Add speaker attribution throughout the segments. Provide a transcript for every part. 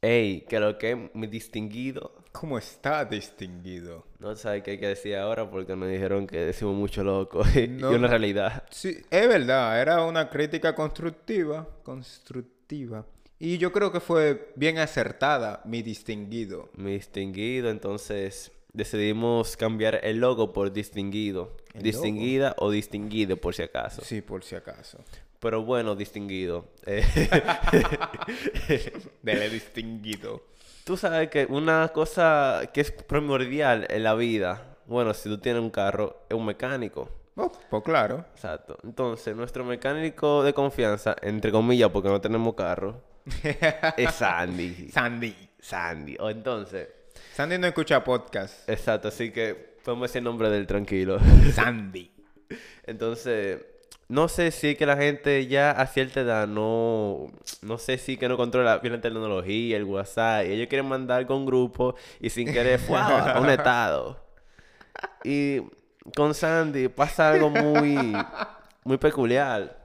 Speaker 1: Ey, que lo que mi distinguido.
Speaker 2: ¿Cómo está distinguido?
Speaker 1: No sabes qué hay que decir ahora porque me dijeron que decimos mucho loco. y
Speaker 2: No.
Speaker 1: una realidad.
Speaker 2: Sí, es verdad, era una crítica constructiva, constructiva. Y yo creo que fue bien acertada, mi distinguido.
Speaker 1: Mi distinguido, entonces decidimos cambiar el logo por distinguido.
Speaker 2: ¿El
Speaker 1: Distinguida o distinguido, por si acaso.
Speaker 2: Sí, por si acaso.
Speaker 1: Pero bueno, distinguido. Eh,
Speaker 2: Dele distinguido.
Speaker 1: Tú sabes que una cosa que es primordial en la vida, bueno, si tú tienes un carro, es un mecánico.
Speaker 2: Oh, pues claro.
Speaker 1: Exacto. Entonces, nuestro mecánico de confianza, entre comillas, porque no tenemos carro, es Sandy.
Speaker 2: Sandy.
Speaker 1: Sandy. O entonces,
Speaker 2: Sandy no escucha podcast.
Speaker 1: exacto, así que podemos decir el nombre del tranquilo.
Speaker 2: Sandy.
Speaker 1: Entonces, no sé si que la gente ya a cierta edad no, no sé si que no controla bien la tecnología, el WhatsApp, y ellos quieren mandar con grupo y sin querer fue a un estado. Y con Sandy pasa algo muy, muy peculiar.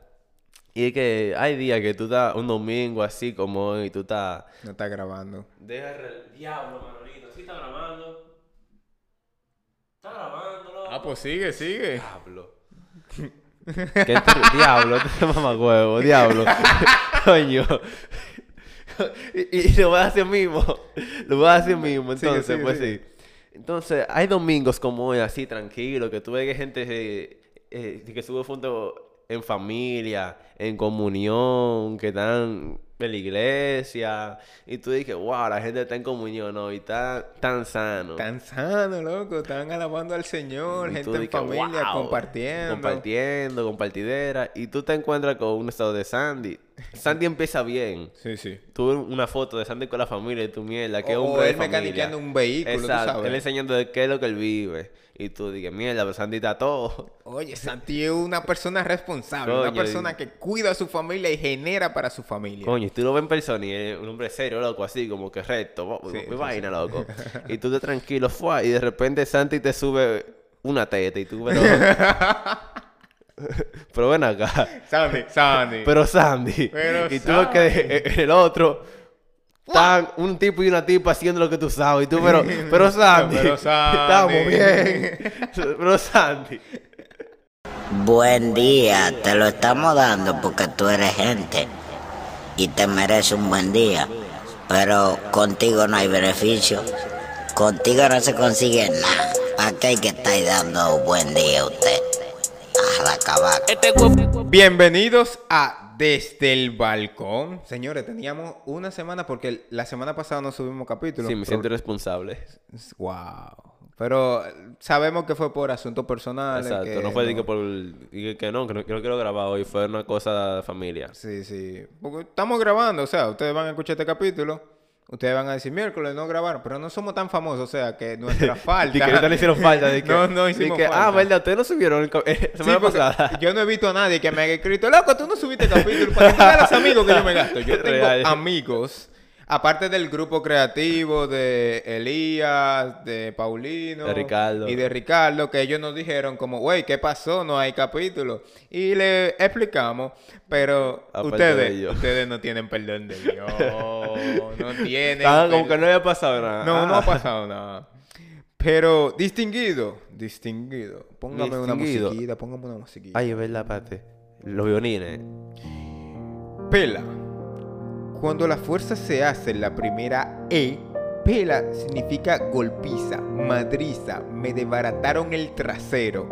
Speaker 1: Y es que hay días que tú estás un domingo así como hoy, tú estás...
Speaker 2: No está grabando.
Speaker 1: Deja el diablo, Manolito, ¿sí está grabando? ¿Está grabando, loco?
Speaker 2: Ah, pues sigue, sigue.
Speaker 1: Diablo. ¿Qué te- diablo, este mamacuevo, diablo. Coño. y, y lo voy a hacer mismo. Lo voy a hacer mismo, entonces,
Speaker 2: sigue,
Speaker 1: pues
Speaker 2: sigue.
Speaker 1: sí. Entonces, hay domingos como hoy, así tranquilo, que tú ves que gente eh, eh, que sube fotos en familia, en comunión, que están en la iglesia, y tú dices, wow, la gente está en comunión hoy, está tan sano.
Speaker 2: Tan sano, loco. Están alabando al Señor.
Speaker 1: Y
Speaker 2: gente
Speaker 1: tú
Speaker 2: en
Speaker 1: dices,
Speaker 2: familia,
Speaker 1: "Wow",
Speaker 2: compartiendo.
Speaker 1: Compartiendo, compartidera. Y tú te encuentras con un estado de Sandy. Sandy empieza bien.
Speaker 2: Sí, sí.
Speaker 1: Tuve una foto de Sandy con la familia y tu mierda, que es un hombre de
Speaker 2: él
Speaker 1: familia.
Speaker 2: mecaniqueando un vehículo, tú
Speaker 1: Exacto.
Speaker 2: sabes.
Speaker 1: Él enseñando de qué es lo que él vive. Y tú dices, mierda, pero Sandy está todo.
Speaker 2: Oye, Santi es una persona responsable, una persona
Speaker 1: y-
Speaker 2: que cuida a su familia y genera para su familia.
Speaker 1: Coño, y tú lo ves en persona y es un hombre serio, loco, así como que recto.
Speaker 2: Sí,
Speaker 1: mi
Speaker 2: sí,
Speaker 1: vaina, loco. y tú te tranquilo, fue, y de repente Sandy te sube una teta y tú, pero... pero ven acá.
Speaker 2: Sandy, Sandy.
Speaker 1: Pero Sandy.
Speaker 2: Pero
Speaker 1: y tú ves que en el otro están un tipo y una tipa haciendo lo que tú sabes. Y tú, pero, pero Sandy.
Speaker 2: Pero Sandy.
Speaker 1: Estamos bien. pero Sandy.
Speaker 3: Buen día, te lo estamos dando porque tú eres gente y te mereces un buen día. Pero contigo no hay beneficio. Contigo no se consigue nada. ¿Para qué hay que estar dando buen día a usted? A la cabaca.
Speaker 2: Bienvenidos a Desde el Balcón. Señores, teníamos una semana porque la semana pasada no subimos capítulo.
Speaker 1: Sí, me siento responsable.
Speaker 2: Wow. Pero sabemos que fue por asuntos personales.
Speaker 1: Exacto.
Speaker 2: que
Speaker 1: no fue de que por. que no, que no, que no quiero grabar hoy. Fue una cosa de familia.
Speaker 2: Sí, sí. Porque estamos grabando, o sea, ustedes van a escuchar este capítulo. Ustedes van a decir miércoles no grabaron, pero no somos tan famosos, o sea, que nuestra falta.
Speaker 1: Y que ahorita le hicieron falta. De que,
Speaker 2: no, no
Speaker 1: de
Speaker 2: hicimos
Speaker 1: que,
Speaker 2: falta.
Speaker 1: Ah, verdad, ustedes no subieron el ca-
Speaker 2: Sí,
Speaker 1: semana
Speaker 2: porque
Speaker 1: pasada.
Speaker 2: Yo no he visto a nadie que me haya escrito, loco, tú no subiste capítulo. Para que tú los amigos que yo me gasto. Yo tengo
Speaker 1: Real.
Speaker 2: amigos, aparte del grupo creativo de Elías, de Paulino.
Speaker 1: De Ricardo.
Speaker 2: Y de Ricardo, que ellos nos dijeron como, güey, ¿qué pasó? No hay capítulo. Y le explicamos, pero
Speaker 1: de
Speaker 2: ustedes, ustedes no tienen perdón de Dios. No tienen.
Speaker 1: Estaban como que no había pasado nada.
Speaker 2: No, no
Speaker 1: Ah.
Speaker 2: ha pasado nada. Pero distinguido, distinguido. Póngame una musiquita, póngame una musiquita.
Speaker 1: Ay, es verdad, pate. Los violines.
Speaker 2: Pela. Cuando la fuerza se hace en la primera E, pela significa golpiza, madriza, me desbarataron el trasero.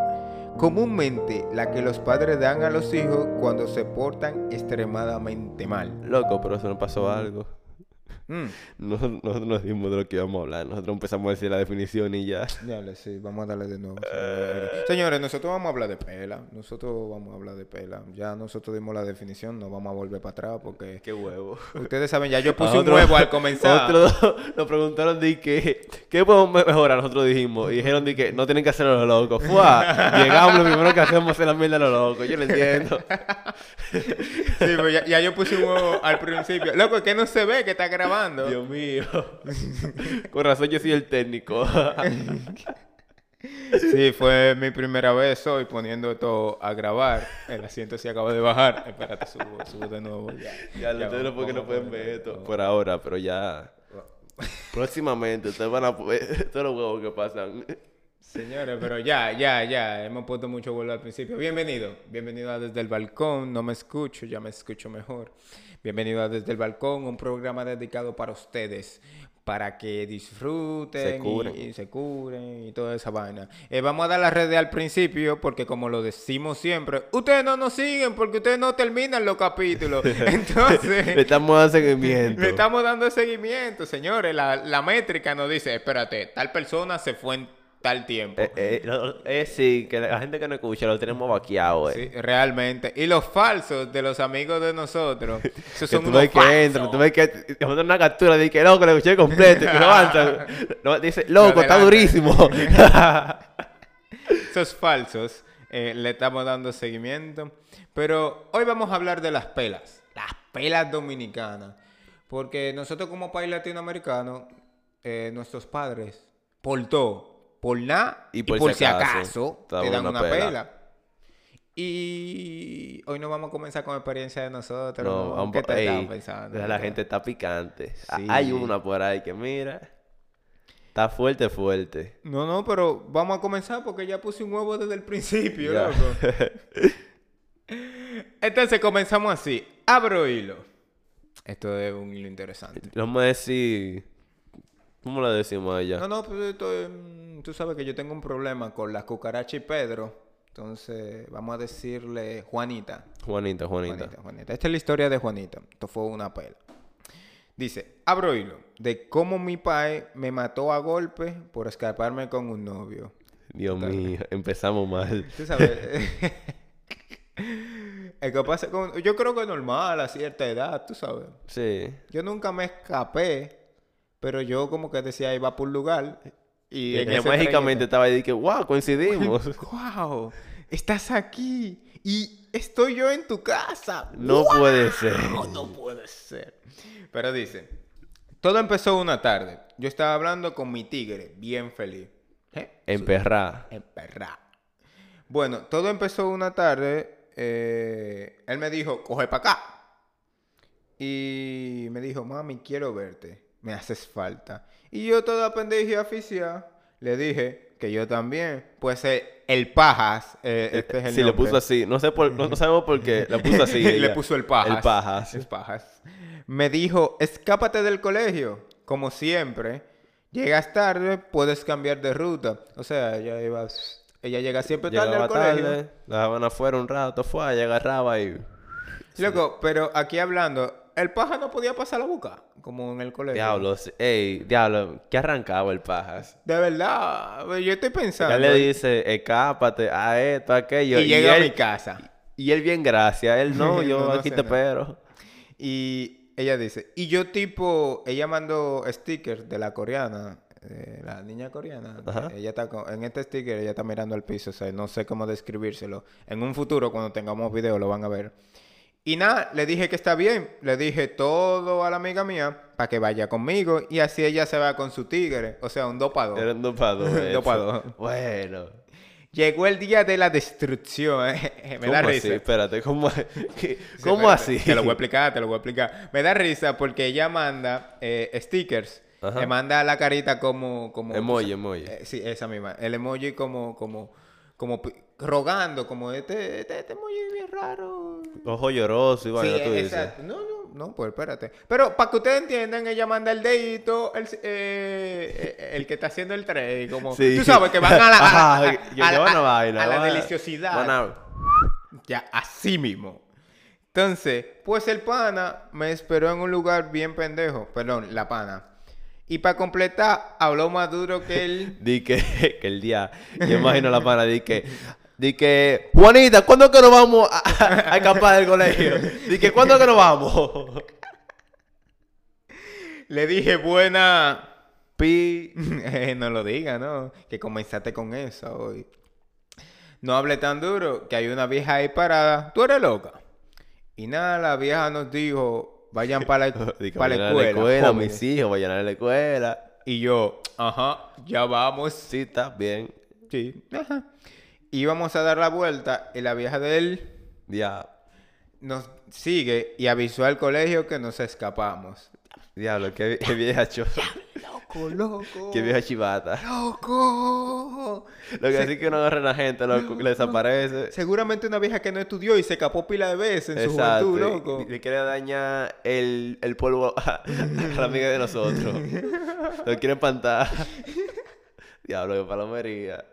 Speaker 2: Comúnmente la que los padres dan a los hijos cuando se portan extremadamente mal.
Speaker 1: Loco, pero eso no pasó algo.
Speaker 2: Mm,
Speaker 1: Nosotros, nosotros nos dimos de lo que íbamos a hablar. Nosotros empezamos a decir la definición y ya.
Speaker 2: Dale, sí, vamos a darle de nuevo. señores. Señores, nosotros vamos a hablar de pela. Nosotros vamos a hablar de pela. Ya nosotros dimos la definición, no vamos a volver para atrás porque
Speaker 1: Qué huevo.
Speaker 2: ustedes saben, ya yo puse
Speaker 1: Nosotros-
Speaker 2: un huevo al comenzar.
Speaker 1: Otros nos preguntaron de que, ¿qué podemos me- mejorar? Nosotros dijimos, y dijeron de que no tienen que hacerlo los locos. ¡Fua! Llegamos, lo primero que hacemos es la mierda a los locos. Yo lo entiendo.
Speaker 2: Sí, pero ya, ya yo puse un huevo al principio. Loco, es que no se ve que está grabando.
Speaker 1: Dios mío. Con razón yo soy el técnico.
Speaker 2: Sí, fue mi primera vez hoy poniendo esto a grabar. El asiento se acaba de bajar. Espérate, subo, subo de nuevo. Ya,
Speaker 1: Ya,
Speaker 2: Ya,
Speaker 1: ustedes porque no pueden ver esto. por ahora, pero ya. Próximamente ustedes van a ver todos los huevos que pasan.
Speaker 2: Señores, pero ya, ya, ya. Hemos puesto mucho vuelo al principio. Bienvenido. Bienvenido a Desde el Balcón. No me escucho, ya me escucho mejor. Bienvenido a Desde el Balcón, un programa dedicado para ustedes. Para que disfruten
Speaker 1: Se
Speaker 2: y-
Speaker 1: curen.
Speaker 2: Y, se curen y toda esa vaina. Eh, vamos a dar las redes al principio porque como lo decimos siempre, ustedes no nos siguen porque ustedes no terminan los capítulos. Entonces...
Speaker 1: Le estamos dando seguimiento.
Speaker 2: Le estamos dando seguimiento, señores. La, la métrica nos dice, espérate, tal persona se fue en tal tiempo.
Speaker 1: Eh, eh, lo- eh, sí, que la gente que no escucha lo tenemos vaqueado, eh.
Speaker 2: Sí, realmente. Y los falsos de los amigos de nosotros. Esos
Speaker 1: Que
Speaker 2: son
Speaker 1: tú
Speaker 2: unos
Speaker 1: ves que entran, tú ves que te mandan una captura de que loco, lo escuché completo, avanzan. No, dice, loco, está durísimo.
Speaker 2: Esos falsos. eh, le estamos dando seguimiento. Pero hoy vamos a hablar de las pelas. Las pelas dominicanas. Porque nosotros como país latinoamericano, eh, nuestros padres, por todo, por nada y por, si acaso,
Speaker 1: te
Speaker 2: dan
Speaker 1: una pela.
Speaker 2: pela. Y hoy no vamos a comenzar con experiencia de nosotros.
Speaker 1: No, vamos
Speaker 2: ¿Qué te
Speaker 1: ey,
Speaker 2: pensando?
Speaker 1: La gente está picante.
Speaker 2: Sí.
Speaker 1: Hay una por ahí que mira. Está fuerte, fuerte.
Speaker 2: No, no, pero vamos a comenzar porque ya puse un huevo desde el principio, loco. Entonces comenzamos así. Abro hilo. Esto es un hilo interesante.
Speaker 1: Vamos a decir. ¿Cómo le decimos a ella?
Speaker 2: No, no, pues esto es, mm, tú sabes que yo tengo un problema con la cucaracha y Pedro. Entonces vamos a decirle Juanita.
Speaker 1: Juanita, Juanita.
Speaker 2: Juanita, Juanita. Esta es la historia de Juanita. Esto fue una pela. Dice, abro hilo de cómo mi padre me mató a golpe por escaparme con un novio.
Speaker 1: Dios mío, empezamos mal.
Speaker 2: Tú sabes. El que pasa con... Yo creo que es normal a cierta edad, tú sabes.
Speaker 1: Sí.
Speaker 2: Yo nunca me escapé, pero yo como que decía, iba por un lugar. Y ese
Speaker 1: mágicamente estaba ahí y que, wow, coincidimos.
Speaker 2: ¡Wow! Estás aquí y estoy yo en tu casa.
Speaker 1: No puede ser.
Speaker 2: No, puede ser. Pero dice, todo empezó una tarde. Yo estaba hablando con mi tigre, bien feliz. ¿Eh?
Speaker 1: Emperrar.
Speaker 2: Emperrado. Bueno, todo empezó una tarde. eh, él me dijo, coge para acá. Y me dijo, mami, quiero verte. Me haces falta. Y yo toda pendeja y le dije que yo también. Pues eh, el Pajas, eh, este es el
Speaker 1: sí, le
Speaker 2: nombre.
Speaker 1: puso así. No sé por, no, no sabemos por qué. Le puso así.
Speaker 2: le puso el Pajas.
Speaker 1: El pajas.
Speaker 2: El Pajas. Me dijo, escápate del colegio. Como siempre, llegas tarde, puedes cambiar de ruta. O sea, ella iba... Ella llega siempre tarde
Speaker 1: Llegaba
Speaker 2: al colegio.
Speaker 1: tarde, la dejaban afuera un rato, fue, ella agarraba y...
Speaker 2: Loco, pero aquí hablando, el paja no podía pasar la boca, como en el colegio.
Speaker 1: Diablo, ey, diablo, ¿qué arrancaba el pajas?
Speaker 2: De verdad, yo estoy pensando.
Speaker 1: Ya le dice, escápate a esto, a aquello.
Speaker 2: y llega a
Speaker 1: él,
Speaker 2: mi casa.
Speaker 1: Y él bien gracias, él no, yo
Speaker 2: No, no
Speaker 1: aquí te espero.
Speaker 2: Y ella dice, y yo tipo, ella mandó stickers de la coreana, eh, la niña coreana.
Speaker 1: Ajá.
Speaker 2: Ella está con- en este sticker, ella está mirando al piso, o sea, no sé cómo describírselo. En un futuro, cuando tengamos video, lo van a ver. Y nada, le dije que está bien, le dije todo a la amiga mía para que vaya conmigo y así ella se va con su tigre, o sea, un dopado.
Speaker 1: Era un dopado.
Speaker 2: Pa' dos.
Speaker 1: Bueno.
Speaker 2: Llegó el día de la destrucción, eh. me
Speaker 1: ¿Cómo
Speaker 2: da
Speaker 1: así?
Speaker 2: risa.
Speaker 1: Espérate, ¿cómo, qué-
Speaker 2: Sí,
Speaker 1: ¿cómo
Speaker 2: espérate,
Speaker 1: así?
Speaker 2: Te lo voy a explicar, te lo voy a explicar. Me da risa porque ella manda eh, stickers.
Speaker 1: Ajá.
Speaker 2: Le manda la carita como... como
Speaker 1: Emoji, emoji.
Speaker 2: Eh, sí, esa misma. El emoji como... como como rogando, como este, este, este bien raro.
Speaker 1: Ojo lloroso y
Speaker 2: Sí,
Speaker 1: vaina, tú dices.
Speaker 2: exacto. No, no, no, pues espérate. Pero para que ustedes entiendan, ella manda el dedito, el, eh, eh, el que está haciendo el trade, como...
Speaker 1: Sí.
Speaker 2: Tú sabes que van a la...
Speaker 1: Ajá,
Speaker 2: a- a a-
Speaker 1: vaina,
Speaker 2: a la deliciosidad.
Speaker 1: van
Speaker 2: Ya, así mismo. Entonces, pues el pana me esperó en un lugar bien pendejo. Perdón, la pana. Y para completar, habló más duro que él.
Speaker 1: Di que, que el día, yo imagino la pana, di que, di que, Juanita, ¿cuándo que nos vamos a, a escapar del colegio? Di que, ¿cuándo que nos vamos?
Speaker 2: Le dije, buena.
Speaker 1: Pi.
Speaker 2: Eh, no lo diga, ¿no? Que comenzaste con eso hoy. No hable tan duro, que hay una vieja ahí parada. Tú eres loca. Y nada, la vieja nos dijo, vayan para la, pa' la
Speaker 1: vayan a la
Speaker 2: escuela.
Speaker 1: escuela, mis hijos, vayan a la escuela.
Speaker 2: Y yo, ajá, ya vamos.
Speaker 1: Sí, está bien.
Speaker 2: Sí, ajá. Íbamos a dar la vuelta y la vieja de él
Speaker 1: Ya.
Speaker 2: nos sigue y avisó al colegio que nos escapamos.
Speaker 1: Diablo, qué, qué vieja cho.
Speaker 2: ¡Loco, loco!
Speaker 1: Qué vieja chivata.
Speaker 2: ¡Loco!
Speaker 1: Lo que sí que no agarra a la gente, loco, que le desaparece.
Speaker 2: Seguramente una vieja que no estudió y se escapó pila de veces en su juventud, loco.
Speaker 1: y Le quiere dañar el, el polvo a, a la amiga de nosotros. Lo quiere espantar. Diablo, qué palomería.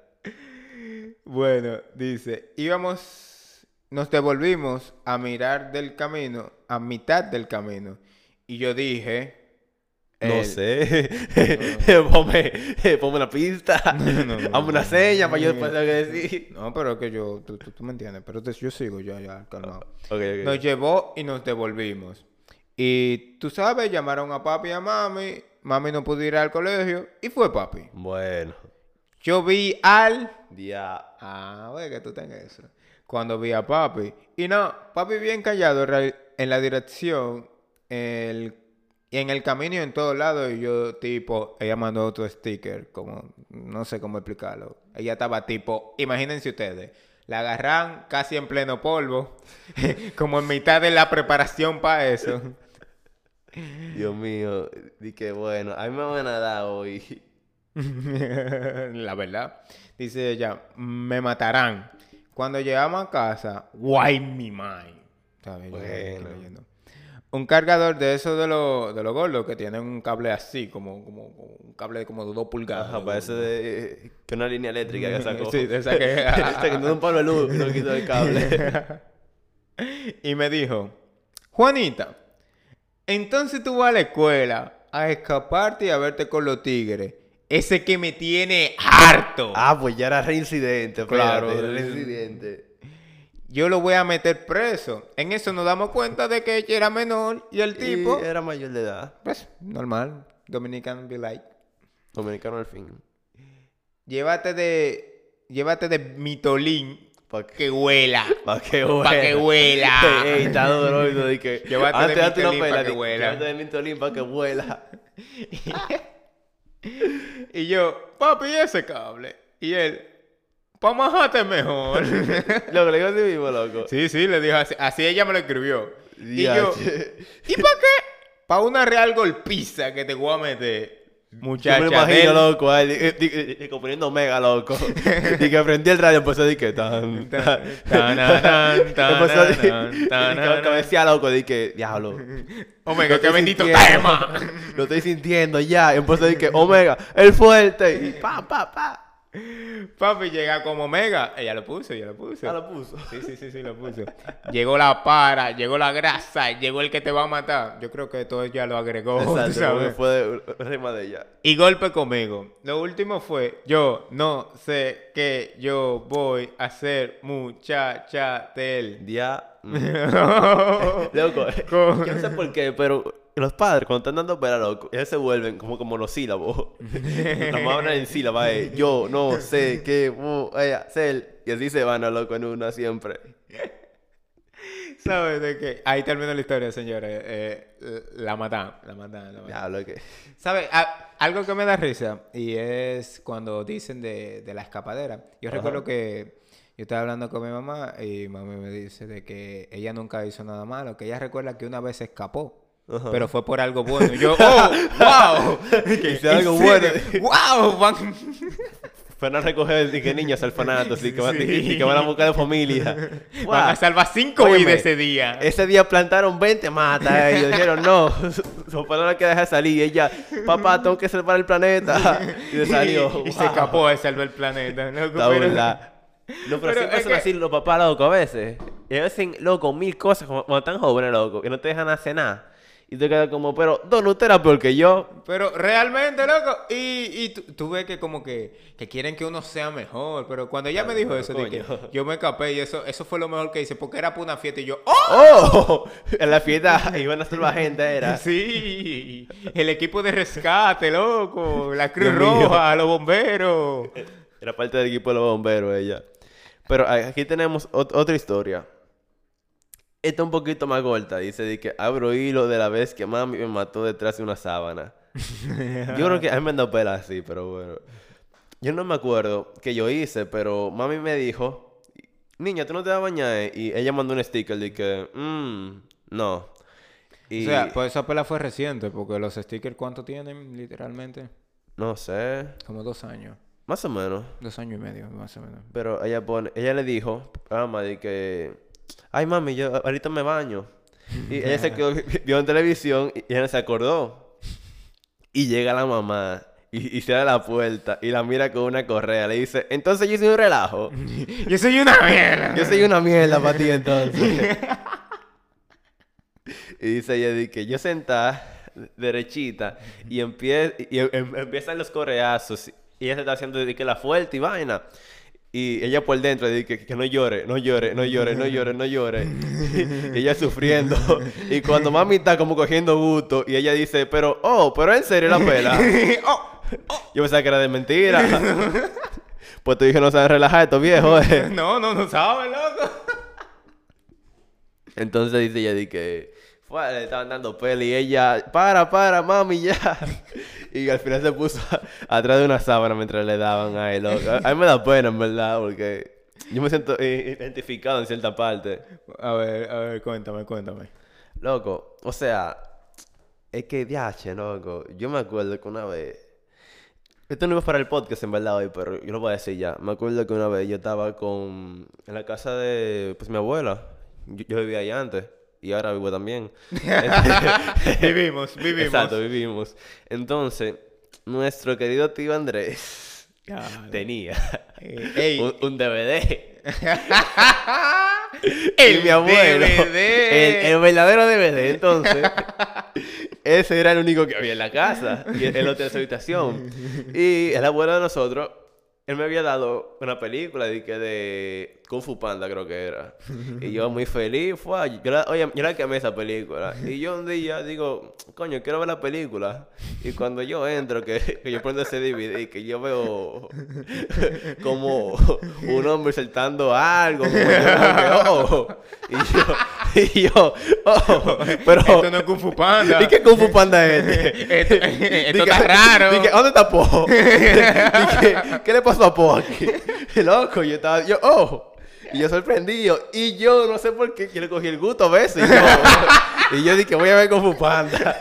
Speaker 2: Bueno, dice, íbamos, nos devolvimos a mirar del camino, a mitad del camino. Y yo dije...
Speaker 1: No
Speaker 2: el-
Speaker 1: sé. ponme, ponme una pista.
Speaker 2: no, no.
Speaker 1: Hazme una seña para yo después que decir.
Speaker 2: No, pero es que yo, tú, tú- tú me entiendes, pero te- yo sigo ya, ya, calmado. Nos llevó y nos devolvimos. Y tú sabes, llamaron a papi y a mami. Mami no pudo ir al colegio y fue papi.
Speaker 1: Bueno.
Speaker 2: Yo vi al.
Speaker 1: Día.
Speaker 2: Ah, que tú tengas eso. Cuando vi a papi. Y no, papi bien callado en la dirección. El, y en el camino y en todos lados. Y yo, tipo, ella mandó otro sticker. Como, no sé cómo explicarlo. Ella estaba tipo, imagínense ustedes. La agarran casi en pleno polvo. como en mitad de la preparación para eso.
Speaker 1: Dios mío. Di que bueno. A mí me van a dar hoy.
Speaker 2: la verdad. Dice ella, me matarán. Cuando llegamos a casa, why me mind. ¿Sabes?
Speaker 1: Bueno.
Speaker 2: Un cargador de esos de los de los gordos que tienen un cable así, como, como, como un cable como de dos pulgadas.
Speaker 1: Ajá, parece de, que una línea eléctrica que sacó.
Speaker 2: Sí, de esa que-
Speaker 1: Esa que no un palo de luz, no quitó el cable.
Speaker 2: y me dijo, Juanita, entonces tú vas a la escuela a escaparte y a verte con los tigres. Ese que me tiene harto.
Speaker 1: ah, pues ya era reincidente.
Speaker 2: Claro.
Speaker 1: Claro. Era reincidente.
Speaker 2: Yo lo voy a meter preso. En eso nos damos cuenta de que ella era menor y el tipo,
Speaker 1: Y era mayor de edad.
Speaker 2: pues, normal. Dominican be like.
Speaker 1: Dominicano al fin.
Speaker 2: Llévate de, llévate de mitolín
Speaker 1: Pa' que,
Speaker 2: que huela.
Speaker 1: pa' que huela.
Speaker 2: Pa' que huela.
Speaker 1: Ey, está duro eso de que...
Speaker 2: Llévate de
Speaker 1: antes
Speaker 2: Mintolín pa'
Speaker 1: pela,
Speaker 2: que huela.
Speaker 1: Llévate de Mintolín para que huela.
Speaker 2: Y yo, papi, ¿y ese cable? Y él, pa' majarte mejor.
Speaker 1: Loco, le digo así mismo, loco.
Speaker 2: sí, sí, le dijo así. Así ella me lo escribió. Y yo,
Speaker 1: Diache.
Speaker 2: ¿y para qué? Pa' una real golpiza que te voy a meter.
Speaker 1: Yo
Speaker 2: Muchacha.
Speaker 1: me imagino, loco, eh, di- componiendo mega, loco. y que prendí el radio, empezó a decir que tan, tan,
Speaker 2: tananán, tananán.
Speaker 1: que me decía, loco, di que, diablo.
Speaker 2: Omega, qué bendito tema.
Speaker 1: Lo estoy sintiendo ya. Y empezó a decir que, Omega, el fuerte. Y pa, pa, pa.
Speaker 2: Papi llega como Omega. Ella lo puso, ella lo puso.
Speaker 1: Ya lo puso.
Speaker 2: Sí, sí, sí, sí, lo puso. llegó la para, llegó la grasa, llegó el que te va a matar. Yo creo que todo ya lo agregó,
Speaker 1: Exacto,
Speaker 2: sabes.
Speaker 1: fue de- rima de ella.
Speaker 2: Y golpe conmigo. Lo último fue, yo no sé qué yo voy a hacer muchacha del.
Speaker 1: Día. Loco,
Speaker 2: Con-
Speaker 1: yo no sé por qué, pero los padres cuando están dando pera, loco, ellos se vuelven como, como monosílabos. Nada más hablan en sílabas, eh, yo no sé qué voy a hacer. Y así se van, a loco, en una siempre.
Speaker 2: ¿Sabes de qué? Ahí termina la historia, señores. Eh, la matan, la matan, la matan.
Speaker 1: Que.
Speaker 2: ¿Sabes? A- algo que me da risa y es cuando dicen de, de la escapadera. Yo
Speaker 1: Ajá.
Speaker 2: recuerdo que yo estaba hablando con mi mamá y mami me dice de que ella nunca hizo nada malo, que ella recuerda que una vez se escapó.
Speaker 1: Ajá.
Speaker 2: Pero fue por algo bueno. Y yo, ¡oh! ¡Wow!
Speaker 1: Hice algo bueno.
Speaker 2: ¡Wow! Van-
Speaker 1: Fueron a recoger y que niños orfanatos y que, van,
Speaker 2: Sí.
Speaker 1: y que van a buscar de familia.
Speaker 2: Van
Speaker 1: Guau.
Speaker 2: a salvar cinco vidas ese día.
Speaker 1: Ese día plantaron 20 matas. Ellos dijeron, no, su, no la quiere dejar salir. Y ella, papá, tengo que salvar el planeta. Y se salió.
Speaker 2: Y, y se
Speaker 1: Wow.
Speaker 2: escapó de salvar el planeta.
Speaker 1: Está
Speaker 2: pero-
Speaker 1: burla. No, pero,
Speaker 2: Pero
Speaker 1: siempre son
Speaker 2: que-
Speaker 1: así los papás, loco, a veces. Y ellos hacen, loco, mil cosas como- cuando están jóvenes, loco, que no te dejan hacer nada. Y te quedas como, pero, Don, usted era peor que yo.
Speaker 2: Pero realmente, loco, y, y tú, tú ves que como que, que quieren que uno sea mejor, pero cuando ella me dijo eso,
Speaker 1: coño.
Speaker 2: yo me escapé y eso, eso fue lo mejor que hice, porque era para una fiesta y yo, ¡oh!
Speaker 1: ¡Oh! En la fiesta iban a salvar gente, era.
Speaker 2: Sí, el equipo de rescate, loco, la Cruz
Speaker 1: Dios mío.
Speaker 2: Roja, los bomberos.
Speaker 1: Era parte del equipo de los bomberos ella. Pero aquí tenemos ot- otra historia. Esta un poquito más corta. Dice de que abro hilo de la vez que mami me mató detrás de una sábana. Yo creo que a mí me han pela así, pero bueno. yo no me acuerdo que yo hice, pero mami me dijo, niña, ¿tú no te vas a bañar? Y ella mandó un sticker de que, mmm, no. Y
Speaker 2: O sea, pues esa pela fue reciente, porque los stickers, ¿cuánto tienen literalmente?
Speaker 1: no sé,
Speaker 2: Como dos años.
Speaker 1: más o menos.
Speaker 2: Dos años y medio, más o menos.
Speaker 1: Pero ella pone, ella le dijo a mamá de que, ay mami, yo ahorita me baño. Y ella se quedó, vio en televisión y ella no se acordó. Y llega la mamá y, y cierra la puerta y la mira con una correa. Le dice, entonces yo soy un relajo.
Speaker 2: Yo soy una mierda.
Speaker 1: Yo soy una mierda para ti entonces. y dice ella que yo sentada derechita y, empie y em- empiezan los correazos y ella se está haciendo de que la fuerte y vaina. Y ella por dentro dice que, que no llore, no llore, no llore, no llore, no llore. y ella sufriendo. y cuando mami está como cogiendo gusto y ella dice, pero, oh, pero en serio la pela.
Speaker 2: Oh,
Speaker 1: Yo pensaba que era de mentira. pues tú dije, no sabes relajar estos viejos. eh".
Speaker 2: no, no, no sabes, loco.
Speaker 1: Entonces dice ella de que fue, le estaban dando peli y ella, para, para, mami, ya. Y al final se puso atrás de una sábana mientras le daban a él. loco. A mí me da pena, en verdad, porque yo me siento identificado en cierta parte.
Speaker 2: A ver, a ver, cuéntame, cuéntame.
Speaker 1: Loco, o sea, es que diache, loco. Yo me acuerdo que una vez. Esto no iba para el podcast en verdad hoy, pero yo lo voy a decir ya. Me acuerdo que una vez yo estaba con. en la casa de pues mi abuela. Yo, yo vivía ahí antes. Y ahora vivo también.
Speaker 2: vivimos, vivimos.
Speaker 1: Exacto, vivimos. Entonces, nuestro querido tío Andrés tenía
Speaker 2: Eh, ey.
Speaker 1: un, un DVD.
Speaker 2: El
Speaker 1: y mi abuelo,
Speaker 2: DVD.
Speaker 1: El, el verdadero DVD, entonces, ese era el único que había en la casa, y en su habitación. Y el abuelo de nosotros, él me había dado una película de, que de Kung Fu Panda, creo que era. Y yo muy feliz, fue, yo la, oye, yo la quemé esa película. Y yo un día digo, coño, quiero ver la película. Y cuando yo entro, que, que yo prendo ese DVD, que yo veo como un hombre saltando algo, como yo, oh. Y yo, y yo, oh, pero...
Speaker 2: Esto no es Kung Fu Panda.
Speaker 1: ¿Y qué Kung Fu Panda es este?
Speaker 2: Esto, esto está raro.
Speaker 1: dije, ¿dónde está Po? Dije, ¿qué le pasó a Po aquí? Loco, yo estaba, yo, oh. Y yo sorprendido. Y yo no sé por qué, le cogí el gusto a veces. Y yo, y yo dije, voy a ver Kung Fu Panda.